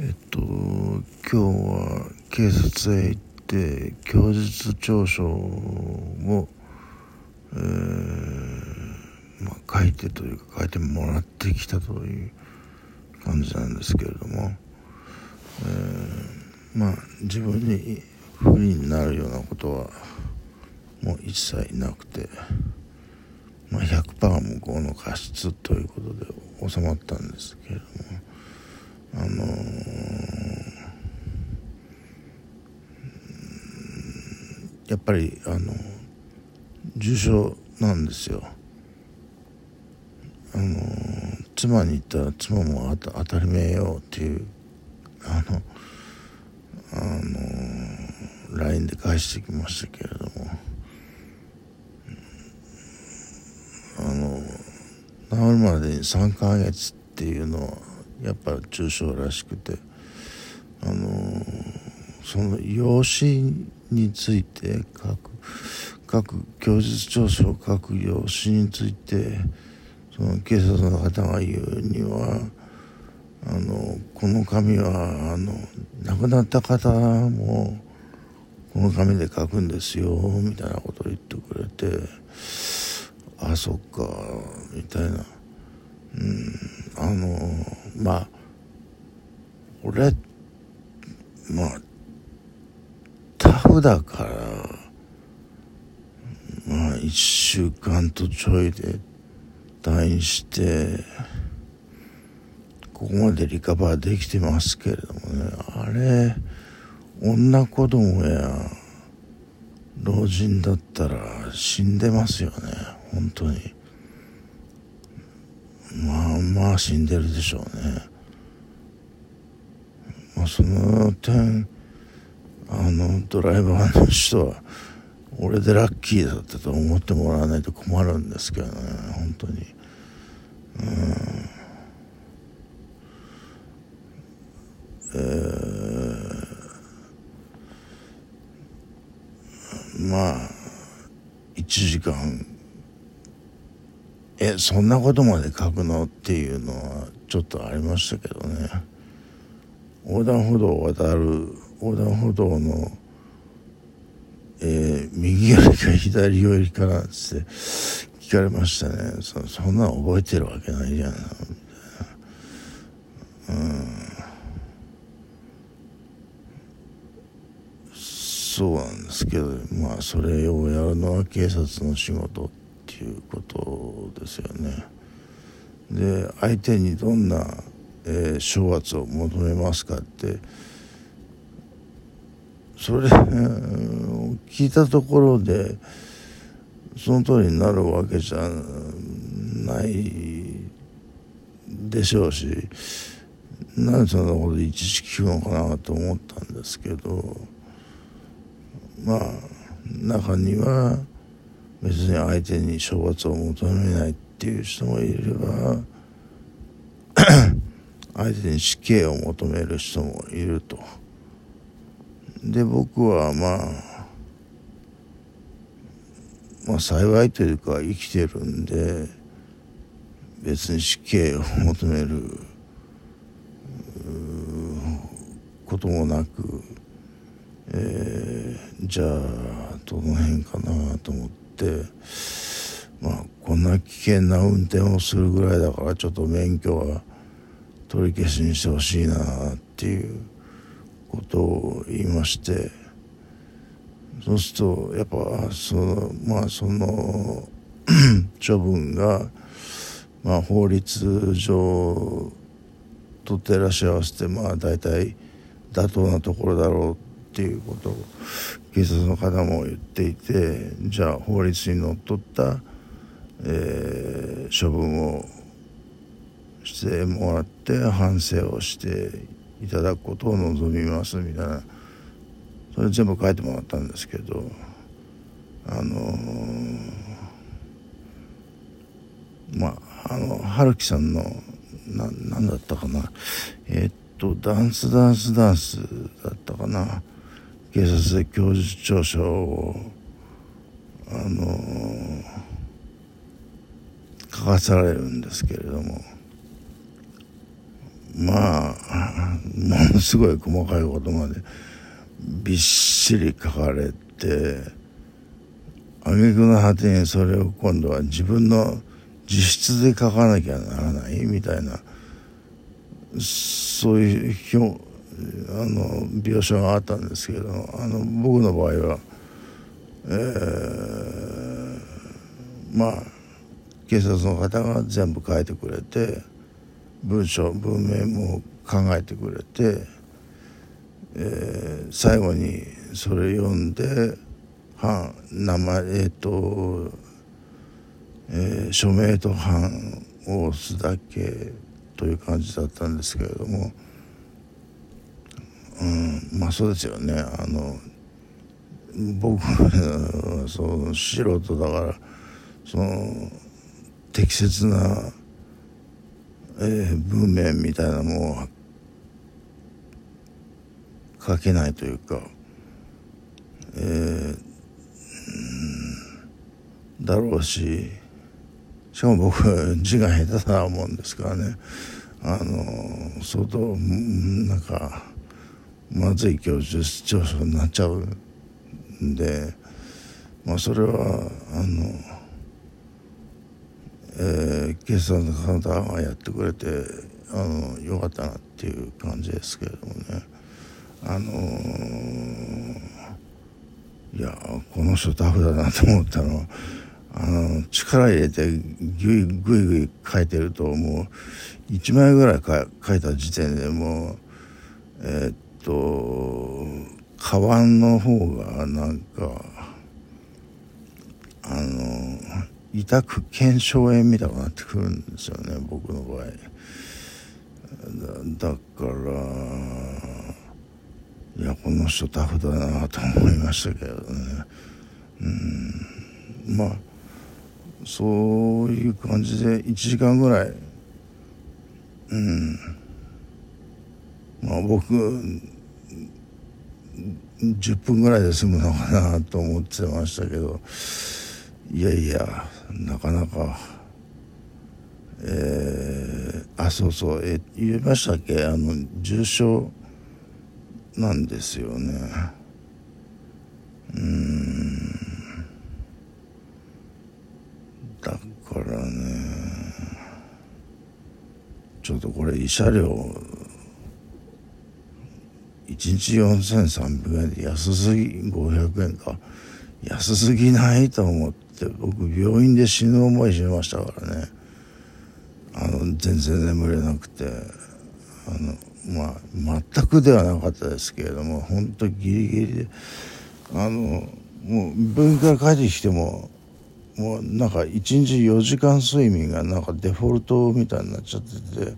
えっと今日は警察へ行って供述調書を、えーまあ、書いてというか書いてもらってきたという感じなんですけれども、えー、まあ自分に不利になるようなことはもう一切なくて、まあ、100%向こうの過失ということで収まったんですけれども。あのー、やっぱりあの重症なんですよ。あの妻に言ったら妻も当たり前よっていうあのあの LINE で返してきましたけれどもあの治るまでに3ヶ月っていうのはやっぱ重症らしくて。あのその養子について書く各供述調書を書く養子についてその警察の方が言うにはあのこの紙はあの亡くなった方もこの紙で書くんですよみたいなことを言ってくれてあそっかみたいな。うん。あのまあ俺まあタフだからまあ1週間とちょいで退院してここまでリカバーできてますけれどもねあれ女子供や老人だったら死んでますよね本当に。まあまあ死んでるでしょうね。まあその点あのドライバーの人は俺でラッキーだったと思ってもらわないと困るんですけどね本当に。うん。えー、まあ1時間えそんなことまで書くの？っていうのはちょっとありましたけどね。横断歩道を渡る横断歩道の、えー、右寄りか左寄りかなんって聞かれましたね。そそんなの覚えてるわけないじゃん。うん。そうなんですけどまあそれをやるのは警察の仕事。ていうことですよね。で相手にどんな、えー、掌圧を求めますかってそれ 聞いたところでその通りになるわけじゃないでしょうしなんでそんなこといちいち聞くのかなと思ったんですけどまあ中には別に相手に処罰を求めないっていう人もいれば 相手に死刑を求める人もいると。で僕はまあまあ幸いというか生きてるんで別に死刑を求めることもなく、えー、じゃあどの辺かなと思ってまあこんな危険な運転をするぐらいだからちょっと免許は取り消しにしてほしいなっていう。ことを言いましてそうするとやっぱそのまあその処分が、まあ、法律上と照らし合わせてまあ大体妥当なところだろうっていうことを警察の方も言っていてじゃあ法律にのっとった、えー、処分をしてもらって反省をしていただくことを望みますみたいな。それ全部書いてもらったんですけどあのー、まああの春樹さんのな何だったかな。えー、っとダンスダンスダンスだったかな。警察で供述調書をあの、書かされるんですけれども。まあ ものすごい細かいことまでびっしり書かれて挙句の果てにそれを今度は自分の自筆で書かなきゃならないみたいなそういう表あの描写があったんですけどあの僕の場合は、えー、まあ警察の方が全部書いてくれて文章文面も考えてくれて、えー、最後にそれ読んで名前えっ、ー、と、えー、署名と判を押すだけという感じだったんですけれども。うん。まあそうですよね。あの僕はその素人だからその適切な、えー、文面みたいなもの書けないというか、えー、だろうししかも僕字が下手なもんですからね。あの相当なんかまずい教授調書になっちゃうんで、まあ、それはあの、えー、警察の方がやってくれてあのよかったなっていう感じですけれどもね。あのー、いやこの人タフだなと思ったのはあの力入れてぐいぐいぐい書いてるともう1枚ぐらい書いた時点でもうえー、っと川の方がなんかあの痛く腱鞘炎みたいになってくるんですよね僕の場合。だからいやこの人タフだなと思いましたけどね。うん。まあそういう感じで1時間ぐらい。うん。まあ僕10分ぐらいで済むのかなと思ってましたけどいやいやなかなかえー、あそうそうえ言いましたっけ？あの重症なんですよね。うん。だからねちょっとこれ慰謝料日4300円で安すぎ500円か。安すぎないと思って僕病院で死ぬ思いしましたからね。あの全然眠れなくて。あのまあ全くではなかったですけれども本当ギリギリで。あのもう病院から帰ってきてももうなんか1日4時間睡眠がなんかデフォルトみたいになっちゃってて。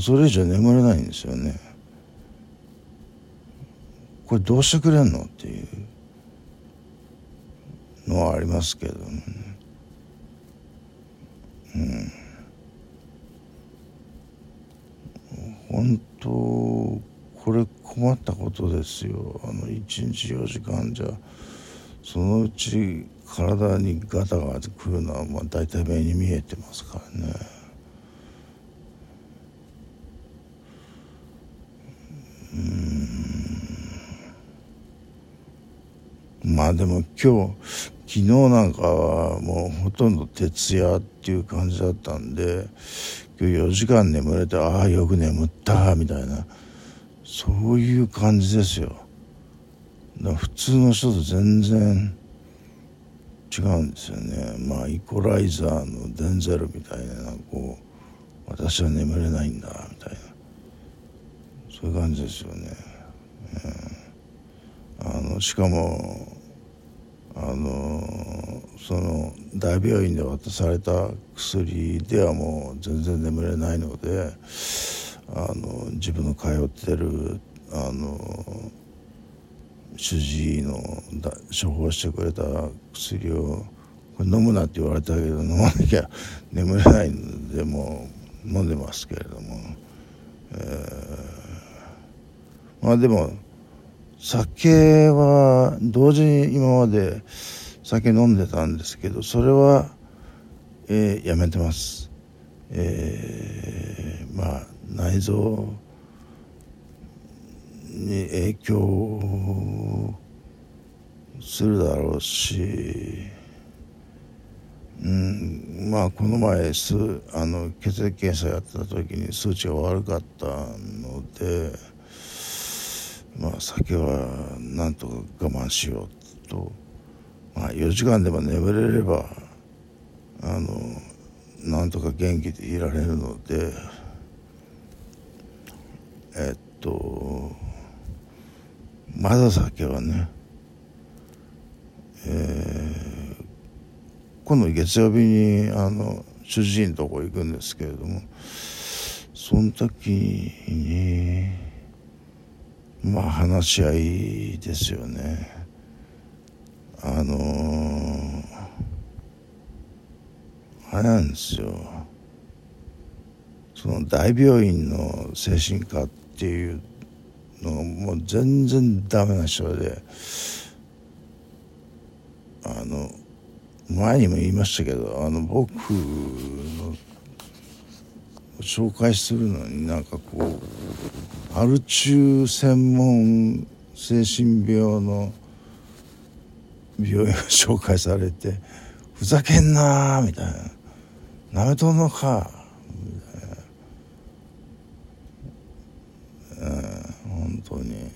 それ以上眠れないんですよね。これどうしてくれんの？っていうのはありますけどね。うん。本当これ困ったことですよ。あの1日4時間じゃ。そのうち体にガタがくるのはまあ大体目に見えてますからね。あでも今日昨日なんかはもうほとんど徹夜っていう感じだったんで今日4時間眠れてああよく眠ったみたいなそういう感じですよ。だ普通の人と全然違うんですよね。まあイコライザーのデンゼルみたいなこう私は眠れないんだみたいな。そういう感じですよね、うん、あのしかものその大病院で渡された薬ではもう全然眠れないのであの自分の通ってるあの主治医の処方してくれた薬をこれ飲むなって言われたけど飲まなきゃ眠れないのでもう飲んでますけれども、えー、まあでも酒は同時に今まで酒飲んでたんですけどそれは、えー、やめてます、えー、まあ内臓に影響するだろうし、うん、まあこの前すあの血液検査やってた時に数値が悪かったので、まあ、酒はなんとか我慢しようと、まあ、4時間でも眠れればあのなんとか元気でいられるのでえっとまだ酒はねえー、今度月曜日にあの主治医のとこ行くんですけれどもその時にまあ話し合いですよね。あのー、あれなんですよ。その大病院の精神科っていうのがもう全然ダメな人であの前にも言いましたけどあの僕の紹介するのになんかこうアル中専門精神病の病院を紹介されてふざけんなーみたいな。なめとんのかみたいな、うん、本当に。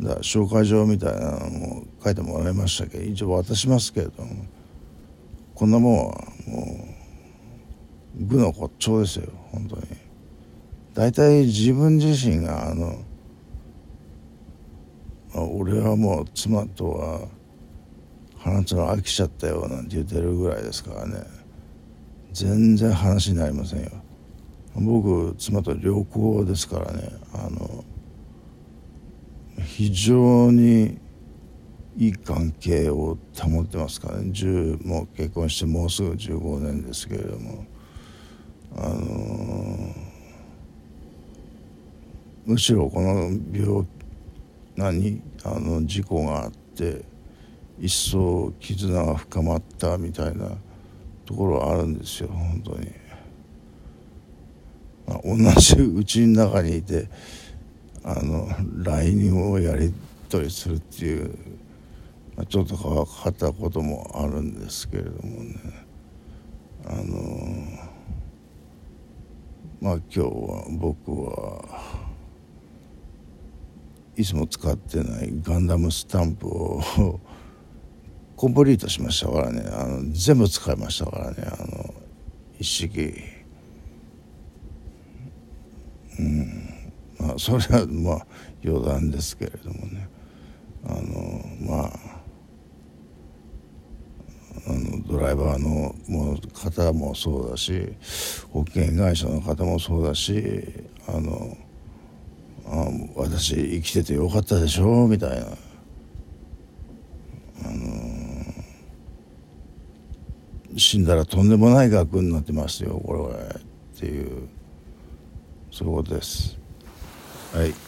だ紹介状みたいなのも書いてもらいましたけど一応渡しますけれども。こんなもんはもう愚の骨頂ですよ本当に。大体自分自身があのあ俺はもう妻とは話すの飽きちゃったよなんて言ってるぐらいですからね。全然話になりませんよ。僕妻と良好ですからね。あの非常にいい関係を保ってますからね。10もう結婚してもうすぐ15年ですけれども。あのー、むしろこの病何？あの事故があって一層絆が深まったみたいなところはあるんですよ本当に。あ、同じうちの中にいてあの LINE をやり取りするっていう、まあ、ちょっと変わったこともあるんですけれどもねあのまあ今日は僕はいつも使ってないガンダムスタンプをコンプリートしましたからね。あの全部使いましたからね。あの一式。うん。まあそれはまあ余談ですけれどもね。あのまああのドライバーのも方もそうだし保険会社の方もそうだしあのあ私生きててよかったでしょみたいなあの死んだらとんでもない額になってますよこれはっていうそういうことです。はい